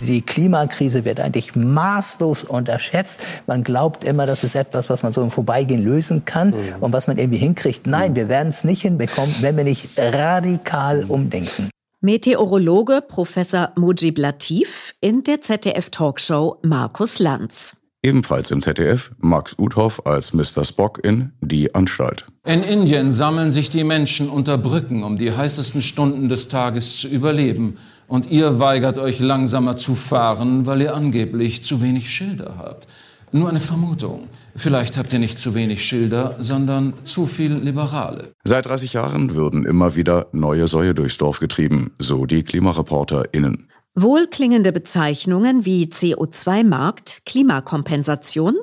Die Klimakrise wird eigentlich maßlos unterschätzt. Man glaubt immer, das ist etwas, was man so im Vorbeigehen lösen kann mhm. und was man irgendwie hinkriegt. Nein, wir werden es nicht hinbekommen, wenn wir nicht radikal umdenken. Meteorologe Professor Mujib Latif in der ZDF-Talkshow Markus Lanz. Ebenfalls im ZDF Max Uthoff als Mr. Spock in Die Anstalt. In Indien sammeln sich die Menschen unter Brücken, um die heißesten Stunden des Tages zu überleben. Und ihr weigert euch langsamer zu fahren, weil ihr angeblich zu wenig Schilder habt. Nur eine Vermutung. Vielleicht habt ihr nicht zu wenig Schilder, sondern zu viel Liberale. Seit 30 Jahren würden immer wieder neue Säue durchs Dorf getrieben, so die KlimareporterInnen. Wohlklingende Bezeichnungen wie CO2-Markt, Klimakompensation,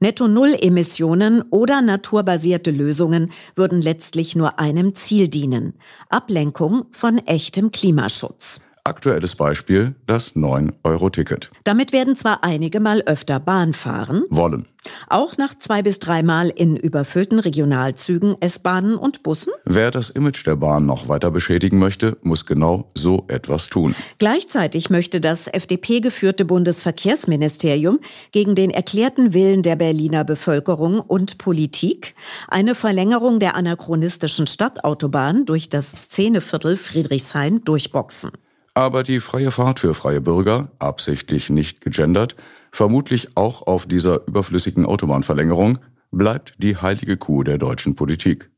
Netto-Null-Emissionen oder naturbasierte Lösungen würden letztlich nur einem Ziel dienen. Ablenkung von echtem Klimaschutz. Aktuelles Beispiel, das 9-Euro-Ticket. Damit werden zwar einige mal öfter Bahn fahren. Wollen. Auch nach zwei bis dreimal in überfüllten Regionalzügen, S-Bahnen und Bussen? Wer das Image der Bahn noch weiter beschädigen möchte, muss genau so etwas tun. Gleichzeitig möchte das FDP-geführte Bundesverkehrsministerium gegen den erklärten Willen der Berliner Bevölkerung und Politik eine Verlängerung der anachronistischen Stadtautobahn durch das Szeneviertel Friedrichshain durchboxen. Aber die freie Fahrt für freie Bürger, absichtlich nicht gegendert, vermutlich auch auf dieser überflüssigen Autobahnverlängerung, bleibt die heilige Kuh der deutschen Politik.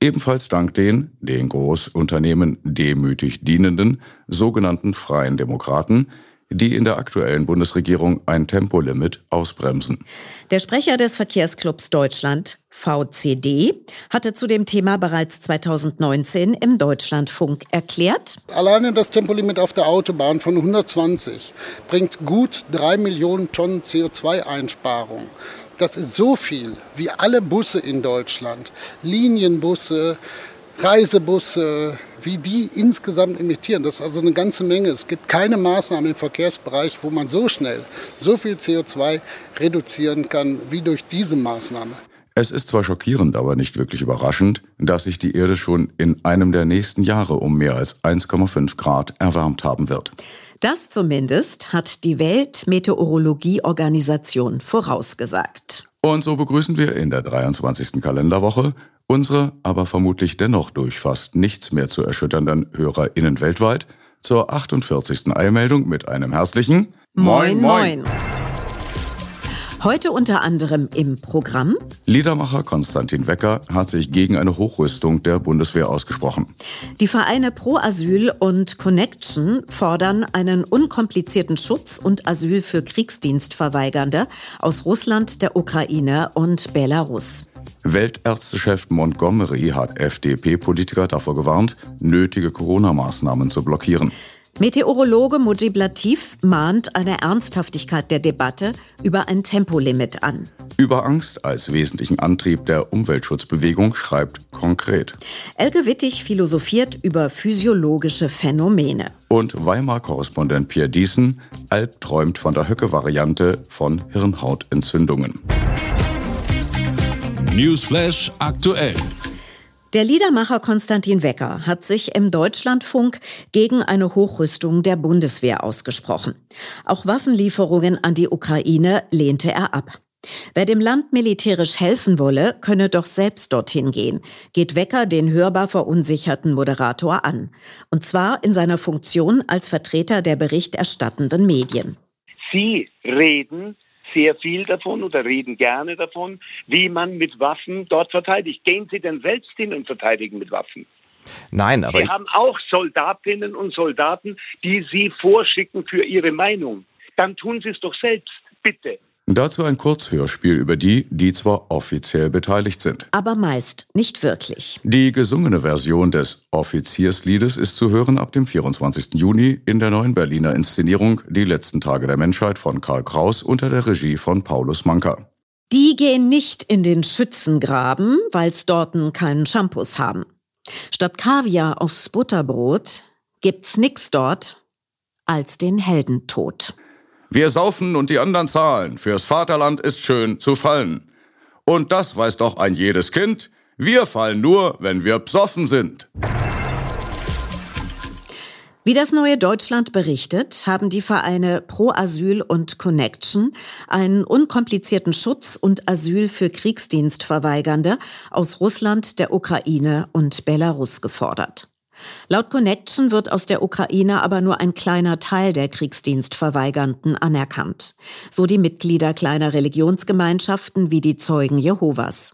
Ebenfalls dank den, den Großunternehmen demütig dienenden, sogenannten freien Demokraten, die in der aktuellen Bundesregierung ein Tempolimit ausbremsen. Der Sprecher des Verkehrsclubs Deutschland, VCD, hatte zu dem Thema bereits 2019 im Deutschlandfunk erklärt. Alleine das Tempolimit auf der Autobahn von 120 bringt gut drei Millionen Tonnen CO2-Einsparung. Das ist so viel wie alle Busse in Deutschland, Linienbusse, Reisebusse, wie die insgesamt emittieren. Das ist also eine ganze Menge. Es gibt keine Maßnahme im Verkehrsbereich, wo man so schnell so viel CO2 reduzieren kann wie durch diese Maßnahme. Es ist zwar schockierend, aber nicht wirklich überraschend, dass sich die Erde schon in einem der nächsten Jahre um mehr als 1,5 Grad erwärmt haben wird. Das zumindest hat die Weltmeteorologieorganisation vorausgesagt. Und so begrüßen wir in der 23. Kalenderwoche Unsere aber vermutlich dennoch durch fast nichts mehr zu erschütternden HörerInnen weltweit zur 48. Eilmeldung mit einem herzlichen Moin Moin. Heute unter anderem im Programm. Liedermacher Konstantin Wecker hat sich gegen eine Hochrüstung der Bundeswehr ausgesprochen. Die Vereine Pro Asyl und Connection fordern einen unkomplizierten Schutz und Asyl für Kriegsdienstverweigernde aus Russland, der Ukraine und Belarus. Weltärztechef Montgomery hat FDP-Politiker davor gewarnt, nötige Corona-Maßnahmen zu blockieren. Meteorologe Mujib Latif mahnt eine Ernsthaftigkeit der Debatte über ein Tempolimit an. Über Angst als wesentlichen Antrieb der Umweltschutzbewegung schreibt konkret. Elke Wittig philosophiert über physiologische Phänomene. Und Weimar-Korrespondent Pierre Diesen albträumt von der Höcke-Variante von Hirnhautentzündungen. Newsflash aktuell. Der Liedermacher Konstantin Wecker hat sich im Deutschlandfunk gegen eine Hochrüstung der Bundeswehr ausgesprochen. Auch Waffenlieferungen an die Ukraine lehnte er ab. Wer dem Land militärisch helfen wolle, könne doch selbst dorthin gehen, geht Wecker den hörbar verunsicherten Moderator an. Und zwar in seiner Funktion als Vertreter der berichterstattenden Medien. Sie reden sehr viel davon oder reden gerne davon, wie man mit Waffen dort verteidigt. Gehen Sie denn selbst hin und verteidigen mit Waffen? Nein, aber. Sie haben auch Soldatinnen und Soldaten, die Sie vorschicken für Ihre Meinung. Dann tun Sie es doch selbst. bitte. Dazu ein Kurzhörspiel über die, die zwar offiziell beteiligt sind. Aber meist nicht wirklich. Die gesungene Version des Offiziersliedes ist zu hören ab dem 24. Juni in der neuen Berliner Inszenierung Die letzten Tage der Menschheit von Karl Kraus unter der Regie von Paulus Manka. Die gehen nicht in den Schützengraben, weil's dorten keinen Shampoos haben. Statt Kaviar aufs Butterbrot gibt's nix dort als den Heldentod. Wir saufen und die anderen zahlen. Fürs Vaterland ist schön zu fallen. Und das weiß doch ein jedes Kind. Wir fallen nur, wenn wir psoffen sind. Wie das neue Deutschland berichtet, haben die Vereine Pro Asyl und Connection einen unkomplizierten Schutz und Asyl für Kriegsdienstverweigernde aus Russland, der Ukraine und Belarus gefordert. Laut Connection wird aus der Ukraine aber nur ein kleiner Teil der Kriegsdienstverweigernden anerkannt. So die Mitglieder kleiner Religionsgemeinschaften wie die Zeugen Jehovas.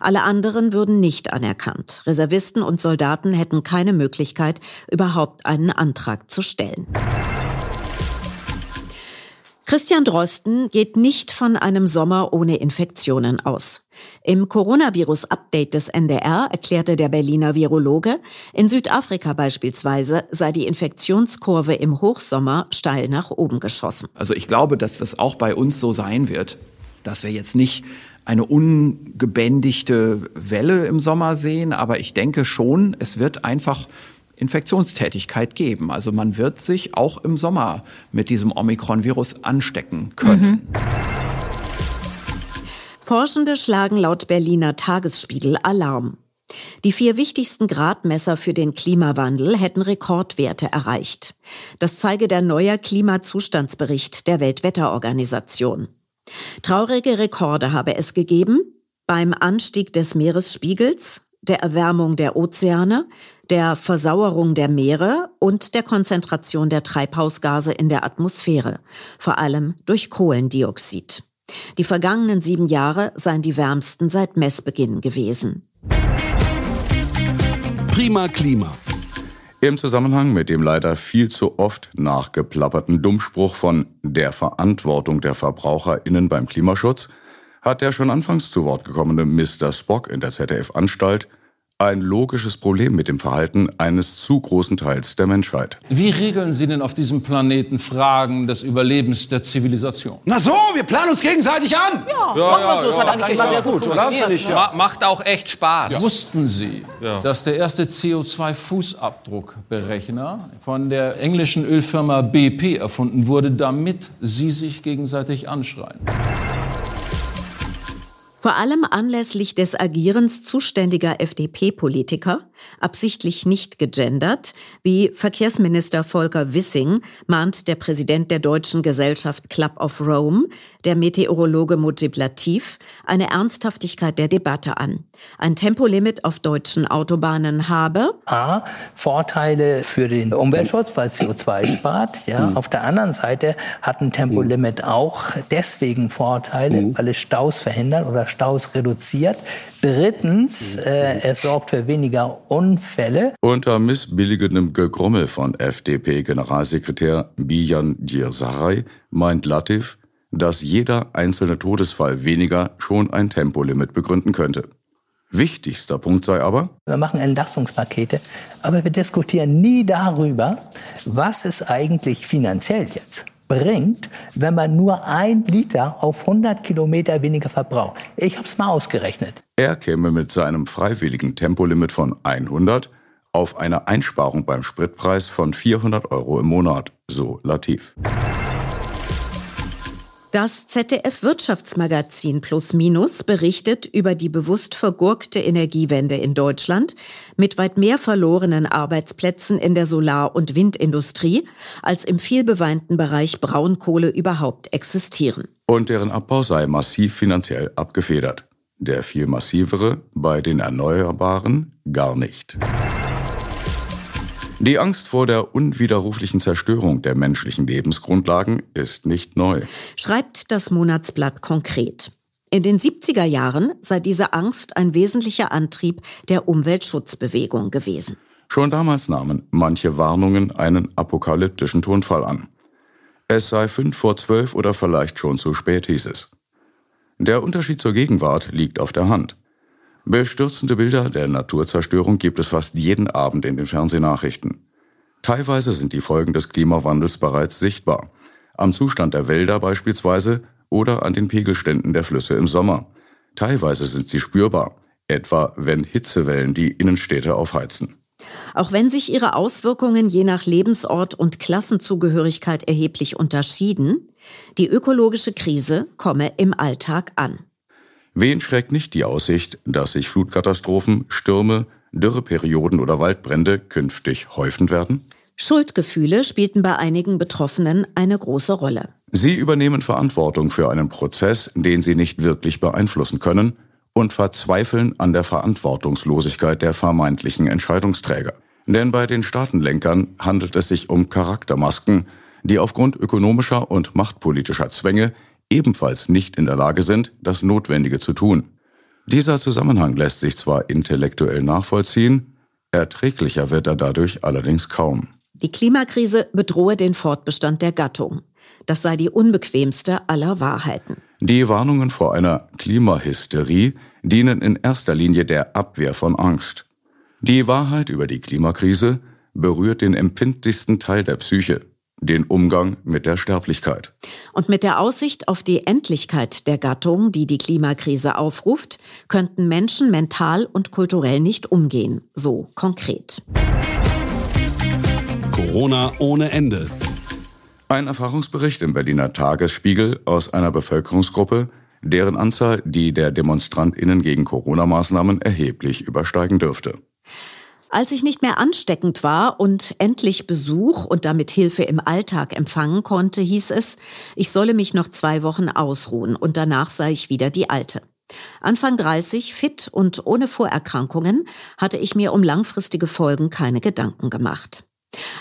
Alle anderen würden nicht anerkannt. Reservisten und Soldaten hätten keine Möglichkeit, überhaupt einen Antrag zu stellen. Christian Drosten geht nicht von einem Sommer ohne Infektionen aus. Im Coronavirus-Update des NDR erklärte der Berliner Virologe, in Südafrika beispielsweise sei die Infektionskurve im Hochsommer steil nach oben geschossen. Also ich glaube, dass das auch bei uns so sein wird, dass wir jetzt nicht eine ungebändigte Welle im Sommer sehen, aber ich denke schon, es wird einfach Infektionstätigkeit geben. Also man wird sich auch im Sommer mit diesem Omikron-Virus anstecken können. Mhm. Forschende schlagen laut Berliner Tagesspiegel Alarm. Die vier wichtigsten Gradmesser für den Klimawandel hätten Rekordwerte erreicht. Das zeige der neue Klimazustandsbericht der Weltwetterorganisation. Traurige Rekorde habe es gegeben beim Anstieg des Meeresspiegels, der Erwärmung der Ozeane, der Versauerung der Meere und der Konzentration der Treibhausgase in der Atmosphäre, vor allem durch Kohlendioxid. Die vergangenen sieben Jahre seien die wärmsten seit Messbeginn gewesen. Prima Klima. Im Zusammenhang mit dem leider viel zu oft nachgeplapperten Dummspruch von der Verantwortung der VerbraucherInnen beim Klimaschutz hat der schon anfangs zu Wort gekommene Mr. Spock in der ZDF-Anstalt ein logisches Problem mit dem Verhalten eines zu großen Teils der Menschheit. Wie regeln Sie denn auf diesem Planeten Fragen des Überlebens der Zivilisation? Na so, wir planen uns gegenseitig an. Ja, ja machen wir so. Das ja, hat eigentlich immer sehr gut, oder? Ich, ja. Macht auch echt Spaß. Wussten Sie, dass der erste CO2-Fußabdruckberechner von der englischen Ölfirma BP erfunden wurde, damit sie sich gegenseitig anschreien? Vor allem anlässlich des Agierens zuständiger FDP-Politiker, absichtlich nicht gegendert, wie Verkehrsminister Volker Wissing, mahnt der Präsident der deutschen Gesellschaft Club of Rome, der Meteorologe Mujib Latif, eine Ernsthaftigkeit der Debatte an. Ein Tempolimit auf deutschen Autobahnen habe A. Vorteile für den Umweltschutz, weil CO2 spart. Ja. Mhm. Auf der anderen Seite hat ein Tempolimit mhm. auch deswegen Vorteile, mhm. weil es Staus verhindert oder Staus reduziert. Drittens, äh, es sorgt für weniger Unfälle. Unter missbilligendem Gegrummel von FDP-Generalsekretär Bijan Djirsaray meint Latif, dass jeder einzelne Todesfall weniger schon ein Tempolimit begründen könnte. Wichtigster Punkt sei aber, wir machen Entlastungspakete, aber wir diskutieren nie darüber, was es eigentlich finanziell jetzt bringt, wenn man nur ein Liter auf 100 Kilometer weniger verbraucht. Ich habe es mal ausgerechnet. Er käme mit seinem freiwilligen Tempolimit von 100 auf eine Einsparung beim Spritpreis von 400 Euro im Monat, so Latif. Das ZDF Wirtschaftsmagazin Plus Minus berichtet über die bewusst vergurkte Energiewende in Deutschland mit weit mehr verlorenen Arbeitsplätzen in der Solar- und Windindustrie, als im vielbeweinten Bereich Braunkohle überhaupt existieren. Und deren Abbau sei massiv finanziell abgefedert. Der viel massivere bei den Erneuerbaren gar nicht. Die Angst vor der unwiderruflichen Zerstörung der menschlichen Lebensgrundlagen ist nicht neu. Schreibt das Monatsblatt konkret. In den 70er Jahren sei diese Angst ein wesentlicher Antrieb der Umweltschutzbewegung gewesen. Schon damals nahmen manche Warnungen einen apokalyptischen Tonfall an. Es sei fünf vor zwölf oder vielleicht schon zu spät, hieß es. Der Unterschied zur Gegenwart liegt auf der Hand. Bestürzende Bilder der Naturzerstörung gibt es fast jeden Abend in den Fernsehnachrichten. Teilweise sind die Folgen des Klimawandels bereits sichtbar. Am Zustand der Wälder beispielsweise oder an den Pegelständen der Flüsse im Sommer. Teilweise sind sie spürbar, etwa wenn Hitzewellen die Innenstädte aufheizen. Auch wenn sich ihre Auswirkungen je nach Lebensort und Klassenzugehörigkeit erheblich unterschieden, die ökologische Krise komme im Alltag an. Wen schreckt nicht die Aussicht, dass sich Flutkatastrophen, Stürme, Dürreperioden oder Waldbrände künftig häufen werden? Schuldgefühle spielten bei einigen Betroffenen eine große Rolle. Sie übernehmen Verantwortung für einen Prozess, den sie nicht wirklich beeinflussen können, und verzweifeln an der Verantwortungslosigkeit der vermeintlichen Entscheidungsträger. Denn bei den Staatenlenkern handelt es sich um Charaktermasken, die aufgrund ökonomischer und machtpolitischer Zwänge ebenfalls nicht in der Lage sind, das Notwendige zu tun. Dieser Zusammenhang lässt sich zwar intellektuell nachvollziehen, erträglicher wird er dadurch allerdings kaum. Die Klimakrise bedrohe den Fortbestand der Gattung. Das sei die unbequemste aller Wahrheiten. Die Warnungen vor einer Klimahysterie dienen in erster Linie der Abwehr von Angst. Die Wahrheit über die Klimakrise berührt den empfindlichsten Teil der Psyche, den Umgang mit der Sterblichkeit. Und mit der Aussicht auf die Endlichkeit der Gattung, die die Klimakrise aufruft, könnten Menschen mental und kulturell nicht umgehen, so konkret. Corona ohne Ende. Ein Erfahrungsbericht im Berliner Tagesspiegel aus einer Bevölkerungsgruppe, deren Anzahl die der Demonstrantinnen gegen Corona-Maßnahmen erheblich übersteigen dürfte. Als ich nicht mehr ansteckend war und endlich Besuch und damit Hilfe im Alltag empfangen konnte, hieß es, ich solle mich noch zwei Wochen ausruhen und danach sei ich wieder die Alte. Anfang 30, fit und ohne Vorerkrankungen, hatte ich mir um langfristige Folgen keine Gedanken gemacht.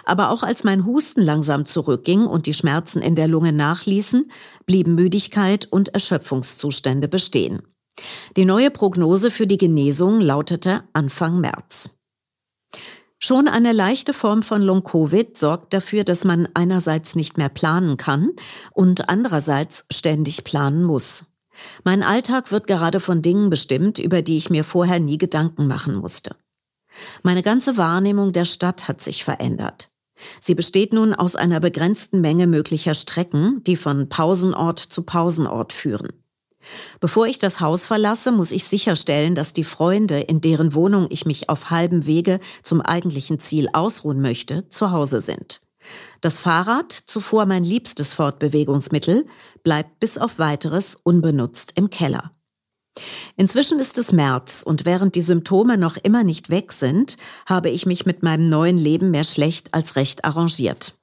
Aber auch als mein Husten langsam zurückging und die Schmerzen in der Lunge nachließen, blieben Müdigkeit und Erschöpfungszustände bestehen. Die neue Prognose für die Genesung lautete Anfang März. Schon eine leichte Form von Long-Covid sorgt dafür, dass man einerseits nicht mehr planen kann und andererseits ständig planen muss. Mein Alltag wird gerade von Dingen bestimmt, über die ich mir vorher nie Gedanken machen musste. Meine ganze Wahrnehmung der Stadt hat sich verändert. Sie besteht nun aus einer begrenzten Menge möglicher Strecken, die von Pausenort zu Pausenort führen. Bevor ich das Haus verlasse, muss ich sicherstellen, dass die Freunde, in deren Wohnung ich mich auf halbem Wege zum eigentlichen Ziel ausruhen möchte, zu Hause sind. Das Fahrrad, zuvor mein liebstes Fortbewegungsmittel, bleibt bis auf weiteres unbenutzt im Keller. Inzwischen ist es März und während die Symptome noch immer nicht weg sind, habe ich mich mit meinem neuen Leben mehr schlecht als recht arrangiert.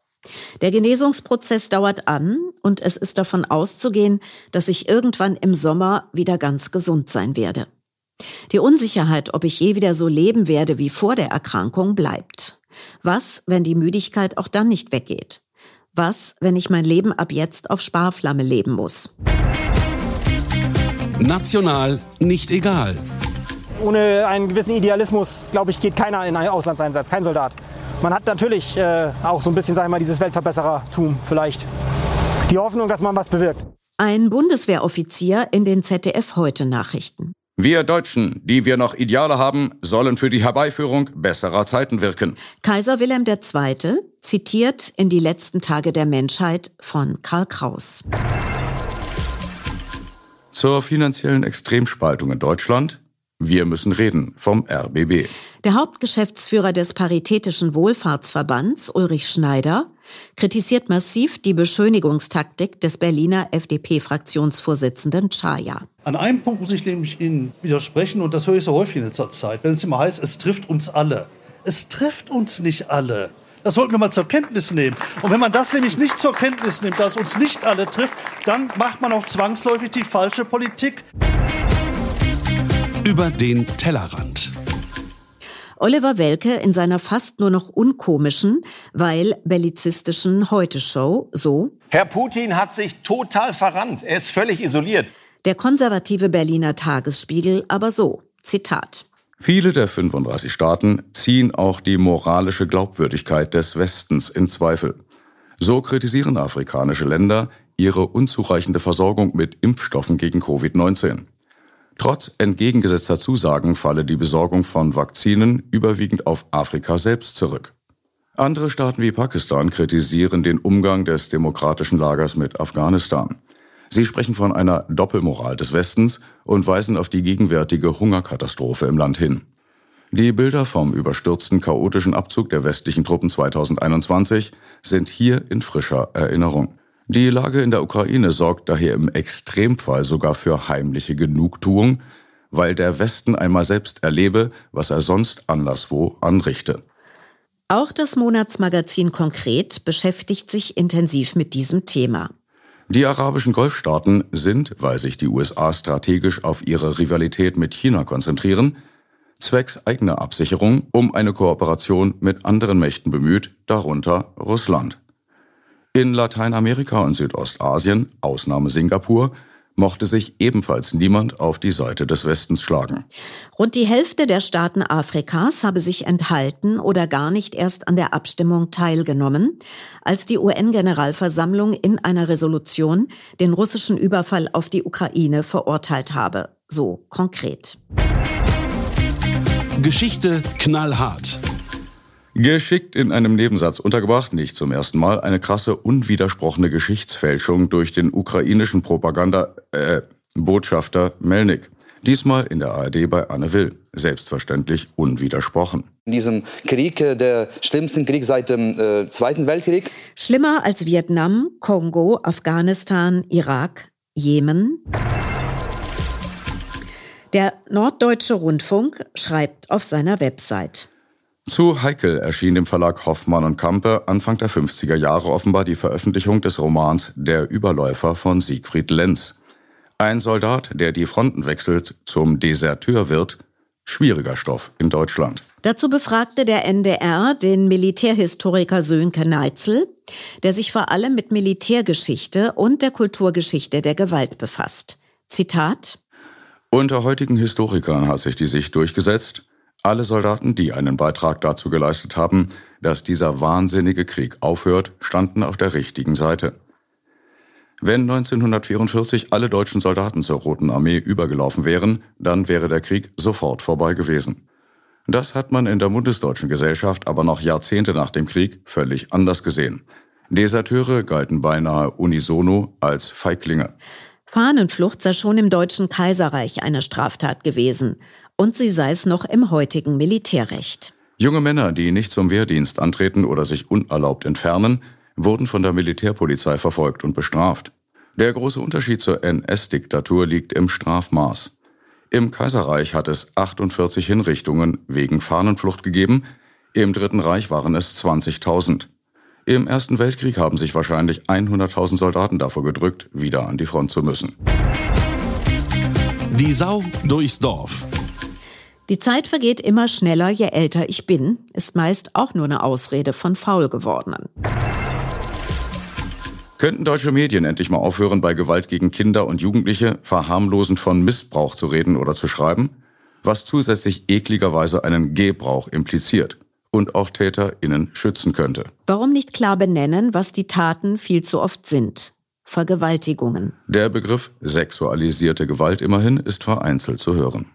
Der Genesungsprozess dauert an und es ist davon auszugehen, dass ich irgendwann im Sommer wieder ganz gesund sein werde. Die Unsicherheit, ob ich je wieder so leben werde wie vor der Erkrankung, bleibt. Was, wenn die Müdigkeit auch dann nicht weggeht? Was, wenn ich mein Leben ab jetzt auf Sparflamme leben muss? National nicht egal. Ohne einen gewissen Idealismus, glaube ich, geht keiner in einen Auslandseinsatz, kein Soldat. Man hat natürlich äh, auch so ein bisschen, sagen wir mal, dieses Weltverbesserertum vielleicht. Die Hoffnung, dass man was bewirkt. Ein Bundeswehroffizier in den ZDF heute Nachrichten. Wir Deutschen, die wir noch Ideale haben, sollen für die Herbeiführung besserer Zeiten wirken. Kaiser Wilhelm II. zitiert in die letzten Tage der Menschheit von Karl Kraus. Zur finanziellen Extremspaltung in Deutschland. Wir müssen reden vom RBB. Der Hauptgeschäftsführer des Paritätischen Wohlfahrtsverbands, Ulrich Schneider, kritisiert massiv die Beschönigungstaktik des Berliner FDP-Fraktionsvorsitzenden Chaya. An einem Punkt muss ich nämlich Ihnen widersprechen, und das höre ich so häufig in letzter Zeit, wenn es immer heißt, es trifft uns alle. Es trifft uns nicht alle. Das sollten wir mal zur Kenntnis nehmen. Und wenn man das nämlich nicht zur Kenntnis nimmt, dass uns nicht alle trifft, dann macht man auch zwangsläufig die falsche Politik. Über den Tellerrand. Oliver Welke in seiner fast nur noch unkomischen, weil bellizistischen Heute-Show so. Herr Putin hat sich total verrannt. Er ist völlig isoliert. Der konservative Berliner Tagesspiegel aber so. Zitat. Viele der 35 Staaten ziehen auch die moralische Glaubwürdigkeit des Westens in Zweifel. So kritisieren afrikanische Länder ihre unzureichende Versorgung mit Impfstoffen gegen Covid-19. Trotz entgegengesetzter Zusagen falle die Besorgung von Vakzinen überwiegend auf Afrika selbst zurück. Andere Staaten wie Pakistan kritisieren den Umgang des demokratischen Lagers mit Afghanistan. Sie sprechen von einer Doppelmoral des Westens und weisen auf die gegenwärtige Hungerkatastrophe im Land hin. Die Bilder vom überstürzten chaotischen Abzug der westlichen Truppen 2021 sind hier in frischer Erinnerung. Die Lage in der Ukraine sorgt daher im Extremfall sogar für heimliche Genugtuung, weil der Westen einmal selbst erlebe, was er sonst anderswo anrichte. Auch das Monatsmagazin Konkret beschäftigt sich intensiv mit diesem Thema. Die arabischen Golfstaaten sind, weil sich die USA strategisch auf ihre Rivalität mit China konzentrieren, zwecks eigener Absicherung um eine Kooperation mit anderen Mächten bemüht, darunter Russland. In Lateinamerika und Südostasien, Ausnahme Singapur, mochte sich ebenfalls niemand auf die Seite des Westens schlagen. Rund die Hälfte der Staaten Afrikas habe sich enthalten oder gar nicht erst an der Abstimmung teilgenommen, als die UN-Generalversammlung in einer Resolution den russischen Überfall auf die Ukraine verurteilt habe. So konkret. Geschichte knallhart. Geschickt in einem Nebensatz untergebracht, nicht zum ersten Mal, eine krasse, unwidersprochene Geschichtsfälschung durch den ukrainischen Propaganda, äh, Botschafter Melnik. Diesmal in der ARD bei Anne Will. Selbstverständlich unwidersprochen. In diesem Krieg, äh, der schlimmsten Krieg seit dem äh, Zweiten Weltkrieg. Schlimmer als Vietnam, Kongo, Afghanistan, Irak, Jemen. Der Norddeutsche Rundfunk schreibt auf seiner Website. Zu heikel erschien dem Verlag Hoffmann und Kampe Anfang der 50er Jahre offenbar die Veröffentlichung des Romans Der Überläufer von Siegfried Lenz. Ein Soldat, der die Fronten wechselt, zum Deserteur wird, schwieriger Stoff in Deutschland. Dazu befragte der NDR den Militärhistoriker Sönke Neitzel, der sich vor allem mit Militärgeschichte und der Kulturgeschichte der Gewalt befasst. Zitat Unter heutigen Historikern hat sich die Sicht durchgesetzt, alle Soldaten, die einen Beitrag dazu geleistet haben, dass dieser wahnsinnige Krieg aufhört, standen auf der richtigen Seite. Wenn 1944 alle deutschen Soldaten zur Roten Armee übergelaufen wären, dann wäre der Krieg sofort vorbei gewesen. Das hat man in der bundesdeutschen Gesellschaft aber noch Jahrzehnte nach dem Krieg völlig anders gesehen. Deserteure galten beinahe unisono als Feiglinge. Fahnenflucht sei schon im Deutschen Kaiserreich eine Straftat gewesen und sie sei es noch im heutigen Militärrecht. Junge Männer, die nicht zum Wehrdienst antreten oder sich unerlaubt entfernen, wurden von der Militärpolizei verfolgt und bestraft. Der große Unterschied zur NS-Diktatur liegt im Strafmaß. Im Kaiserreich hat es 48 Hinrichtungen wegen Fahnenflucht gegeben, im Dritten Reich waren es 20.000. Im Ersten Weltkrieg haben sich wahrscheinlich 100.000 Soldaten davor gedrückt, wieder an die Front zu müssen. Die Sau durchs Dorf. Die Zeit vergeht immer schneller, je älter ich bin, ist meist auch nur eine Ausrede von Faulgewordenen. Könnten deutsche Medien endlich mal aufhören, bei Gewalt gegen Kinder und Jugendliche verharmlosend von Missbrauch zu reden oder zu schreiben, was zusätzlich ekligerweise einen Gebrauch impliziert und auch TäterInnen schützen könnte? Warum nicht klar benennen, was die Taten viel zu oft sind? Vergewaltigungen. Der Begriff sexualisierte Gewalt immerhin ist vereinzelt zu hören.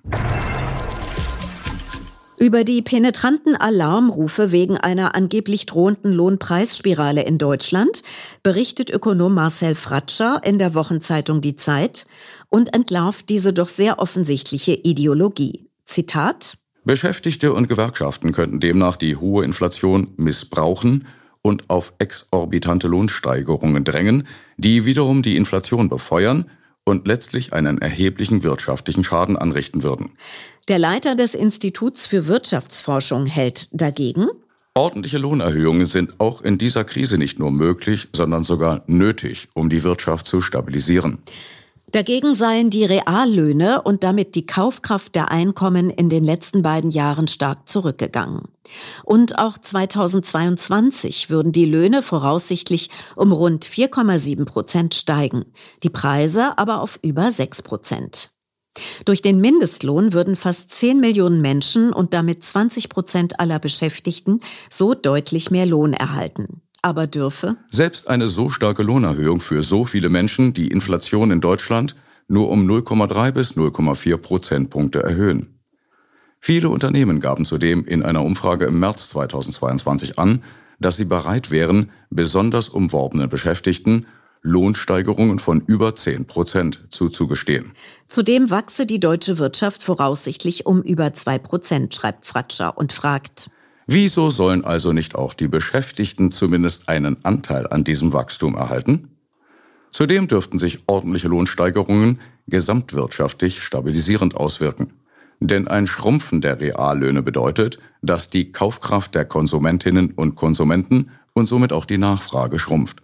Über die penetranten Alarmrufe wegen einer angeblich drohenden Lohnpreisspirale in Deutschland berichtet Ökonom Marcel Fratscher in der Wochenzeitung Die Zeit und entlarvt diese doch sehr offensichtliche Ideologie. Zitat Beschäftigte und Gewerkschaften könnten demnach die hohe Inflation missbrauchen und auf exorbitante Lohnsteigerungen drängen, die wiederum die Inflation befeuern und letztlich einen erheblichen wirtschaftlichen Schaden anrichten würden. Der Leiter des Instituts für Wirtschaftsforschung hält dagegen. Ordentliche Lohnerhöhungen sind auch in dieser Krise nicht nur möglich, sondern sogar nötig, um die Wirtschaft zu stabilisieren. Dagegen seien die Reallöhne und damit die Kaufkraft der Einkommen in den letzten beiden Jahren stark zurückgegangen. Und auch 2022 würden die Löhne voraussichtlich um rund 4,7 Prozent steigen, die Preise aber auf über 6 Prozent. Durch den Mindestlohn würden fast 10 Millionen Menschen und damit 20 Prozent aller Beschäftigten so deutlich mehr Lohn erhalten. aber dürfe selbst eine so starke Lohnerhöhung für so viele Menschen die Inflation in Deutschland nur um 0,3 bis 0,4 Prozentpunkte erhöhen. Viele Unternehmen gaben zudem in einer Umfrage im März 2022 an, dass sie bereit wären, besonders umworbenen Beschäftigten Lohnsteigerungen von über 10 Prozent zuzugestehen. Zudem wachse die deutsche Wirtschaft voraussichtlich um über 2 Prozent, schreibt Fratscher und fragt. Wieso sollen also nicht auch die Beschäftigten zumindest einen Anteil an diesem Wachstum erhalten? Zudem dürften sich ordentliche Lohnsteigerungen gesamtwirtschaftlich stabilisierend auswirken. Denn ein Schrumpfen der Reallöhne bedeutet, dass die Kaufkraft der Konsumentinnen und Konsumenten und somit auch die Nachfrage schrumpft.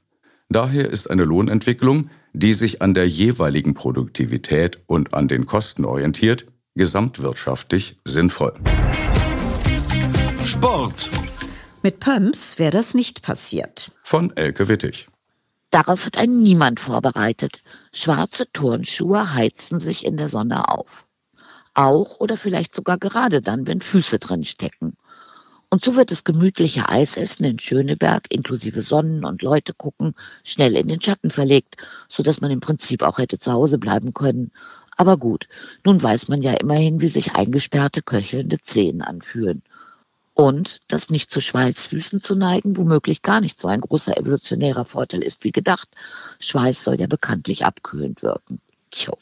Daher ist eine Lohnentwicklung, die sich an der jeweiligen Produktivität und an den Kosten orientiert, gesamtwirtschaftlich sinnvoll. Sport. Mit Pumps wäre das nicht passiert. Von Elke Wittig. Darauf hat einen niemand vorbereitet. Schwarze Turnschuhe heizen sich in der Sonne auf. Auch oder vielleicht sogar gerade dann, wenn Füße drin stecken. Und so wird das gemütliche Eisessen in Schöneberg inklusive Sonnen und Leute gucken schnell in den Schatten verlegt, so dass man im Prinzip auch hätte zu Hause bleiben können. Aber gut, nun weiß man ja immerhin, wie sich eingesperrte köchelnde Zehen anfühlen. Und dass nicht zu Schweißfüßen zu neigen womöglich gar nicht so ein großer evolutionärer Vorteil ist wie gedacht. Schweiß soll ja bekanntlich abkühlend wirken. Tjo.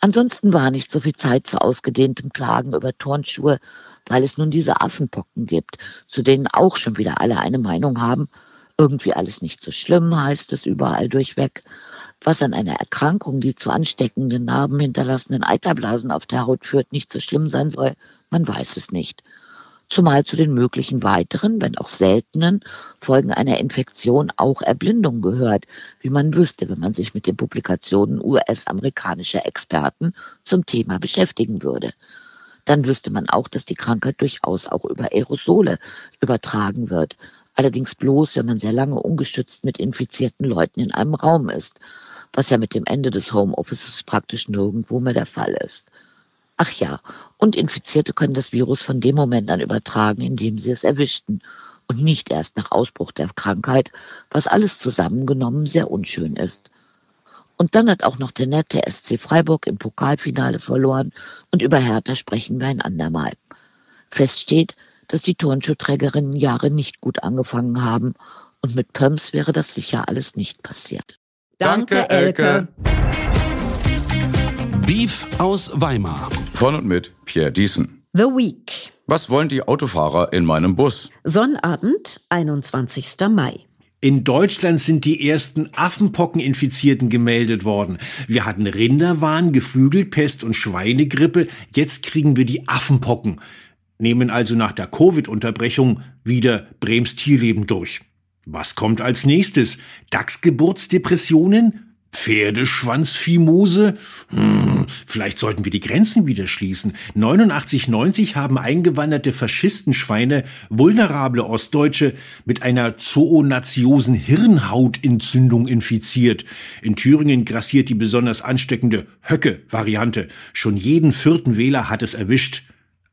Ansonsten war nicht so viel Zeit zu ausgedehntem Klagen über Turnschuhe, weil es nun diese Affenpocken gibt, zu denen auch schon wieder alle eine Meinung haben. Irgendwie alles nicht so schlimm, heißt es überall durchweg. Was an einer Erkrankung, die zu ansteckenden Narben hinterlassenen Eiterblasen auf der Haut führt, nicht so schlimm sein soll, man weiß es nicht zumal zu den möglichen weiteren, wenn auch seltenen, Folgen einer Infektion auch Erblindung gehört, wie man wüsste, wenn man sich mit den Publikationen US-amerikanischer Experten zum Thema beschäftigen würde. Dann wüsste man auch, dass die Krankheit durchaus auch über Aerosole übertragen wird. Allerdings bloß, wenn man sehr lange ungeschützt mit infizierten Leuten in einem Raum ist, was ja mit dem Ende des Homeoffices praktisch nirgendwo mehr der Fall ist. Ach ja, und Infizierte können das Virus von dem Moment an übertragen, in dem sie es erwischten und nicht erst nach Ausbruch der Krankheit, was alles zusammengenommen sehr unschön ist. Und dann hat auch noch der nette SC Freiburg im Pokalfinale verloren und über Hertha sprechen wir ein andermal. Fest steht, dass die Turnschuhträgerinnen Jahre nicht gut angefangen haben und mit Pumps wäre das sicher alles nicht passiert. Danke, Elke. Beef aus Weimar. Von und mit Pierre Diesen. The Week. Was wollen die Autofahrer in meinem Bus? Sonnabend, 21. Mai. In Deutschland sind die ersten Affenpockeninfizierten gemeldet worden. Wir hatten Rinderwahn, Geflügelpest und Schweinegrippe. Jetzt kriegen wir die Affenpocken. Nehmen also nach der Covid-Unterbrechung wieder Brems Tierleben durch. Was kommt als nächstes? Dachsgeburtsdepressionen? Pferdeschwanzfimose? Hm, vielleicht sollten wir die Grenzen wieder schließen. 89-90 haben eingewanderte Faschistenschweine vulnerable Ostdeutsche mit einer zoonatiosen Hirnhautentzündung infiziert. In Thüringen grassiert die besonders ansteckende Höcke-Variante. Schon jeden vierten Wähler hat es erwischt.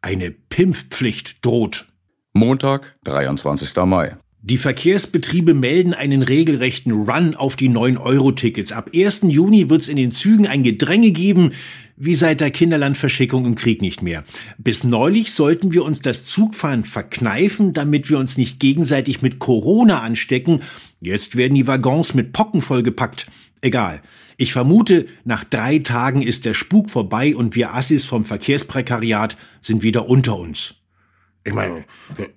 Eine Pimpfpflicht droht. Montag, 23. Mai. Die Verkehrsbetriebe melden einen regelrechten Run auf die 9-Euro-Tickets. Ab 1. Juni wird es in den Zügen ein Gedränge geben, wie seit der Kinderlandverschickung im Krieg nicht mehr. Bis neulich sollten wir uns das Zugfahren verkneifen, damit wir uns nicht gegenseitig mit Corona anstecken. Jetzt werden die Waggons mit Pocken vollgepackt. Egal. Ich vermute, nach drei Tagen ist der Spuk vorbei und wir Assis vom Verkehrsprekariat sind wieder unter uns. Ich meine,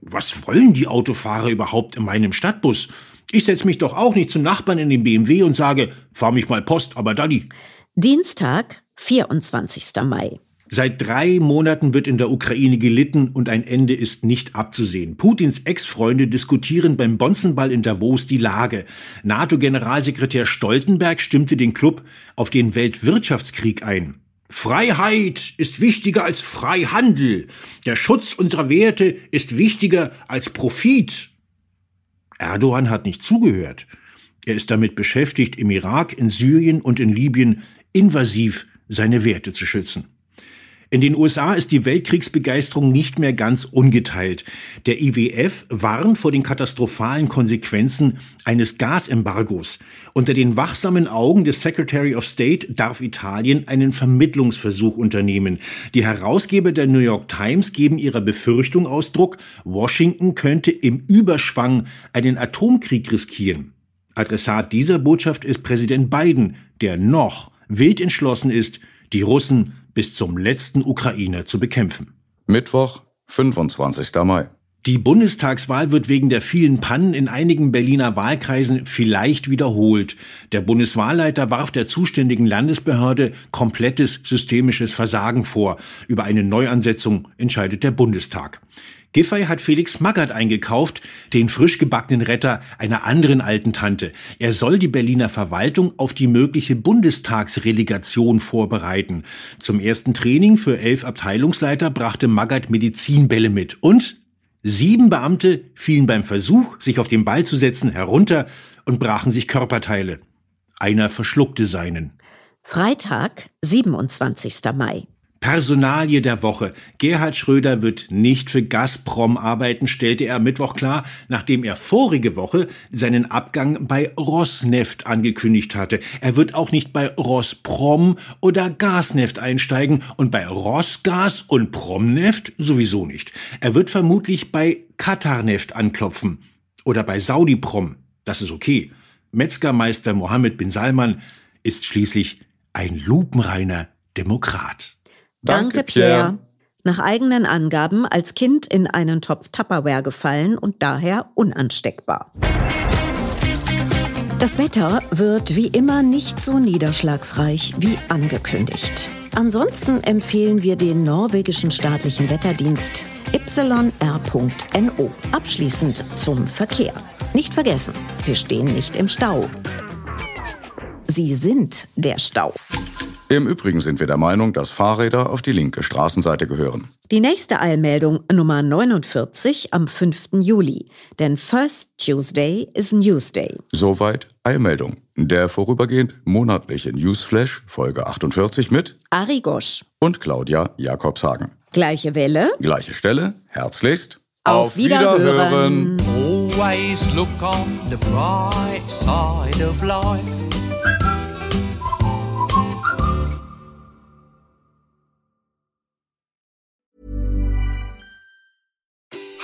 was wollen die Autofahrer überhaupt in meinem Stadtbus? Ich setze mich doch auch nicht zum Nachbarn in den BMW und sage, fahr mich mal Post, aber Daddy. Dienstag, 24. Mai. Seit drei Monaten wird in der Ukraine gelitten und ein Ende ist nicht abzusehen. Putins Ex-Freunde diskutieren beim Bonzenball in Davos die Lage. NATO-Generalsekretär Stoltenberg stimmte den Club auf den Weltwirtschaftskrieg ein. Freiheit ist wichtiger als Freihandel. Der Schutz unserer Werte ist wichtiger als Profit. Erdogan hat nicht zugehört. Er ist damit beschäftigt, im Irak, in Syrien und in Libyen invasiv seine Werte zu schützen. In den USA ist die Weltkriegsbegeisterung nicht mehr ganz ungeteilt. Der IWF warnt vor den katastrophalen Konsequenzen eines Gasembargos. Unter den wachsamen Augen des Secretary of State darf Italien einen Vermittlungsversuch unternehmen. Die Herausgeber der New York Times geben ihrer Befürchtung Ausdruck, Washington könnte im Überschwang einen Atomkrieg riskieren. Adressat dieser Botschaft ist Präsident Biden, der noch wild entschlossen ist, die Russen bis zum letzten Ukrainer zu bekämpfen. Mittwoch, 25. Mai. Die Bundestagswahl wird wegen der vielen Pannen in einigen Berliner Wahlkreisen vielleicht wiederholt. Der Bundeswahlleiter warf der zuständigen Landesbehörde komplettes systemisches Versagen vor. Über eine Neuansetzung entscheidet der Bundestag. Giffey hat Felix Magath eingekauft, den frisch gebackenen Retter einer anderen alten Tante. Er soll die Berliner Verwaltung auf die mögliche Bundestagsrelegation vorbereiten. Zum ersten Training für elf Abteilungsleiter brachte Magath Medizinbälle mit. Und sieben Beamte fielen beim Versuch, sich auf den Ball zu setzen, herunter und brachen sich Körperteile. Einer verschluckte seinen. Freitag, 27. Mai. Personalie der Woche. Gerhard Schröder wird nicht für Gazprom arbeiten, stellte er Mittwoch klar, nachdem er vorige Woche seinen Abgang bei Rosneft angekündigt hatte. Er wird auch nicht bei Rosprom oder Gasneft einsteigen und bei Rosgas und Promneft sowieso nicht. Er wird vermutlich bei Qatarneft anklopfen oder bei Saudi-Prom. Das ist okay. Metzgermeister Mohammed bin Salman ist schließlich ein lupenreiner Demokrat. Danke, Pierre. Nach eigenen Angaben als Kind in einen Topf Tupperware gefallen und daher unansteckbar. Das Wetter wird wie immer nicht so niederschlagsreich wie angekündigt. Ansonsten empfehlen wir den norwegischen staatlichen Wetterdienst yr.no. Abschließend zum Verkehr. Nicht vergessen, Sie stehen nicht im Stau. Sie sind der Stau. Im Übrigen sind wir der Meinung, dass Fahrräder auf die linke Straßenseite gehören. Die nächste Eilmeldung Nummer 49 am 5. Juli. Denn First Tuesday is Newsday. Soweit Eilmeldung. Der vorübergehend monatliche Newsflash Folge 48 mit Ari Gosch und Claudia Jakobshagen. Gleiche Welle. Gleiche Stelle. Herzlichst. Auf, Wiederhören. Always look on the bright side of life.